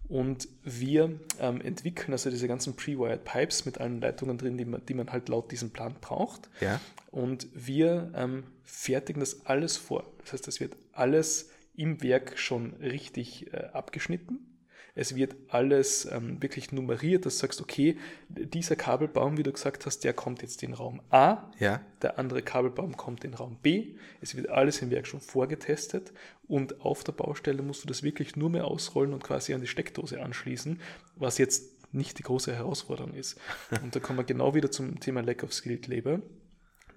Und wir ähm, entwickeln also diese ganzen Pre-Wired Pipes mit allen Leitungen drin, die man, die man halt laut diesem Plan braucht. Ja. Und wir ähm, fertigen das alles vor. Das heißt, es wird alles im Werk schon richtig äh, abgeschnitten es wird alles ähm, wirklich nummeriert, dass du sagst, okay, dieser Kabelbaum, wie du gesagt hast, der kommt jetzt in Raum A, ja. der andere Kabelbaum kommt in Raum B. Es wird alles im Werk schon vorgetestet und auf der Baustelle musst du das wirklich nur mehr ausrollen und quasi an die Steckdose anschließen, was jetzt nicht die große Herausforderung ist. Und da kommen wir genau wieder zum Thema Lack of Skilled Labor.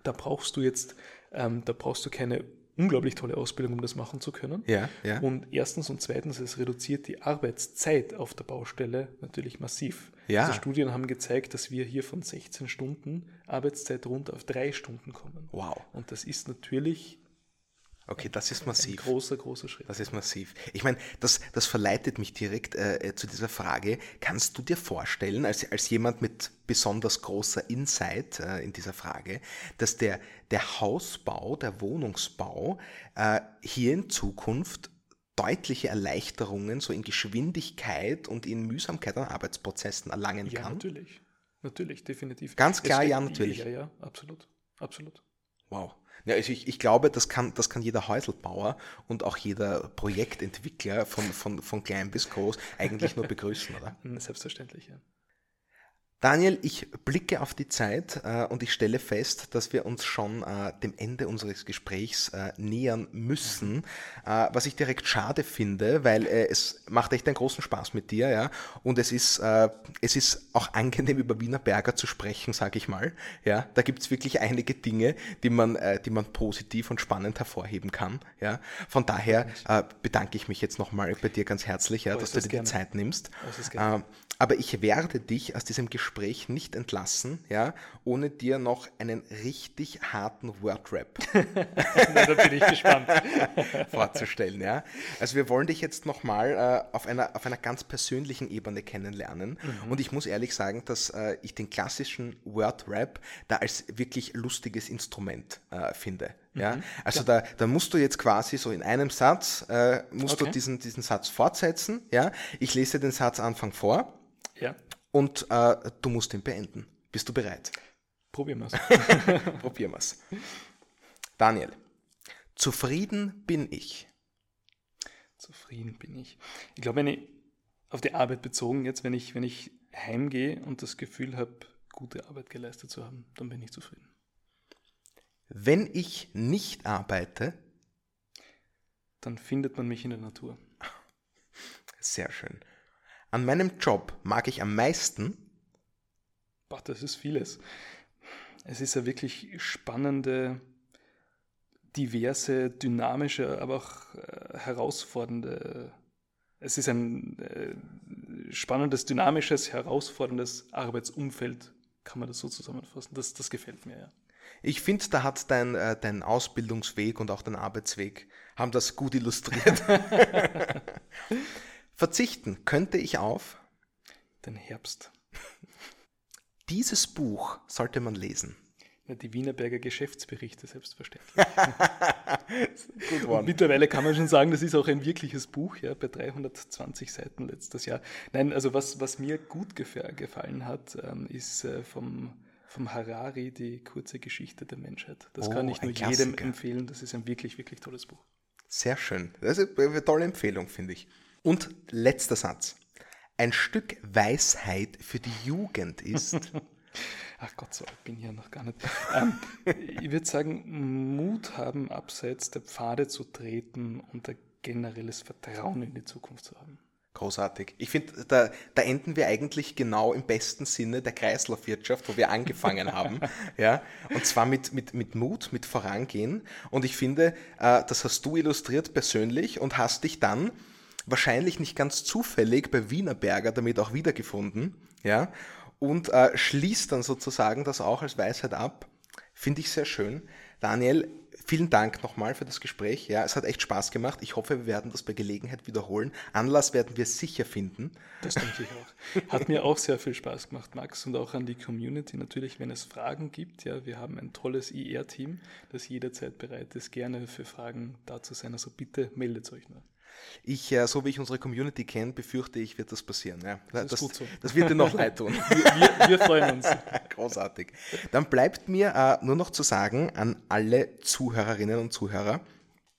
Da brauchst du jetzt, ähm, da brauchst du keine unglaublich tolle Ausbildung, um das machen zu können. Ja, ja. Und erstens und zweitens, es reduziert die Arbeitszeit auf der Baustelle natürlich massiv. Ja. Also Studien haben gezeigt, dass wir hier von 16 Stunden Arbeitszeit runter auf drei Stunden kommen. Wow. Und das ist natürlich Okay, das ist massiv. Ein großer, großer Schritt. Das ist massiv. Ich meine, das, das verleitet mich direkt äh, äh, zu dieser Frage. Kannst du dir vorstellen, als, als jemand mit besonders großer Insight äh, in dieser Frage, dass der, der Hausbau, der Wohnungsbau äh, hier in Zukunft deutliche Erleichterungen so in Geschwindigkeit und in Mühsamkeit an Arbeitsprozessen erlangen ja, kann? Ja, natürlich. Natürlich, definitiv. Ganz klar, es, ja, natürlich. Ja, ja, absolut. Absolut. Wow. Ja, also ich, ich glaube, das kann, das kann jeder Häuselbauer und auch jeder Projektentwickler von, von, von klein bis groß eigentlich nur begrüßen, oder? Selbstverständlich, ja. Daniel, ich blicke auf die Zeit äh, und ich stelle fest, dass wir uns schon äh, dem Ende unseres Gesprächs äh, nähern müssen, äh, was ich direkt schade finde, weil äh, es macht echt einen großen Spaß mit dir, ja, und es ist, äh, es ist auch angenehm über Wiener Berger zu sprechen, sage ich mal, ja, da gibt es wirklich einige Dinge, die man, die man positiv und spannend hervorheben kann, ja, von daher bedanke ich mich jetzt nochmal bei dir ganz herzlich, ja, dass du dir die Zeit nimmst, aber ich werde dich aus diesem Gespräch nicht entlassen, ja, ohne dir noch einen richtig harten Word-Rap da bin ich gespannt. vorzustellen. Ja. Also wir wollen dich jetzt nochmal äh, auf, einer, auf einer ganz persönlichen Ebene kennenlernen. Mhm. Und ich muss ehrlich sagen, dass äh, ich den klassischen Word-Rap da als wirklich lustiges Instrument äh, finde. Ja, mhm. also da, da musst du jetzt quasi so in einem Satz, äh, musst okay. du diesen, diesen Satz fortsetzen. Ja, ich lese den Satz Anfang vor. Ja. Und äh, du musst ihn beenden. Bist du bereit? Probieren wir es. Probieren wir es. Daniel, zufrieden bin ich. Zufrieden bin ich. Ich glaube, wenn ich auf die Arbeit bezogen, jetzt, wenn ich, wenn ich heimgehe und das Gefühl habe, gute Arbeit geleistet zu haben, dann bin ich zufrieden. Wenn ich nicht arbeite, dann findet man mich in der Natur. Sehr schön. An meinem Job mag ich am meisten? Boah, das ist vieles. Es ist eine wirklich spannende, diverse, dynamische, aber auch äh, herausfordernde. Es ist ein äh, spannendes, dynamisches, herausforderndes Arbeitsumfeld, kann man das so zusammenfassen. Das, das gefällt mir, ja. Ich finde, da hat dein, äh, dein Ausbildungsweg und auch dein Arbeitsweg haben das gut illustriert. Verzichten könnte ich auf den Herbst. Dieses Buch sollte man lesen. Die Wienerberger Geschäftsberichte, selbstverständlich. mittlerweile kann man schon sagen, das ist auch ein wirkliches Buch, ja, bei 320 Seiten letztes Jahr. Nein, also was, was mir gut gefallen hat, ähm, ist äh, vom, vom Harari die kurze Geschichte der Menschheit. Das oh, kann ich nur jedem empfehlen. Das ist ein wirklich, wirklich tolles Buch. Sehr schön. Das ist eine tolle Empfehlung, finde ich. Und letzter Satz. Ein Stück Weisheit für die Jugend ist. Ach Gott, so alt bin ich ja noch gar nicht. Ähm, ich würde sagen, Mut haben, abseits der Pfade zu treten und ein generelles Vertrauen in die Zukunft zu haben. Großartig. Ich finde, da, da, enden wir eigentlich genau im besten Sinne der Kreislaufwirtschaft, wo wir angefangen haben. Ja? Und zwar mit, mit, mit Mut, mit Vorangehen. Und ich finde, äh, das hast du illustriert persönlich und hast dich dann wahrscheinlich nicht ganz zufällig bei Wienerberger damit auch wiedergefunden. Ja? und äh, schließt dann sozusagen das auch als Weisheit ab. Finde ich sehr schön. Daniel, vielen Dank nochmal für das Gespräch. Ja, es hat echt Spaß gemacht. Ich hoffe, wir werden das bei Gelegenheit wiederholen. Anlass werden wir sicher finden. Das denke ich auch. Hat mir auch sehr viel Spaß gemacht, Max, und auch an die Community. Natürlich, wenn es Fragen gibt, ja, wir haben ein tolles IR-Team, das jederzeit bereit ist, gerne für Fragen da zu sein. Also bitte meldet euch nur. Ich, äh, so wie ich unsere Community kenne, befürchte ich, wird das passieren. Ja. Das, das, so. das wird dir noch leid tun. Wir, wir, wir, freuen uns. Großartig. Dann bleibt mir äh, nur noch zu sagen an alle Zuhörerinnen und Zuhörer,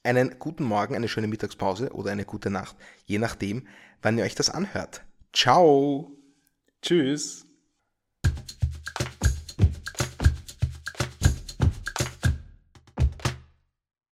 einen guten Morgen, eine schöne Mittagspause oder eine gute Nacht, je nachdem, wann ihr euch das anhört. Ciao. Tschüss.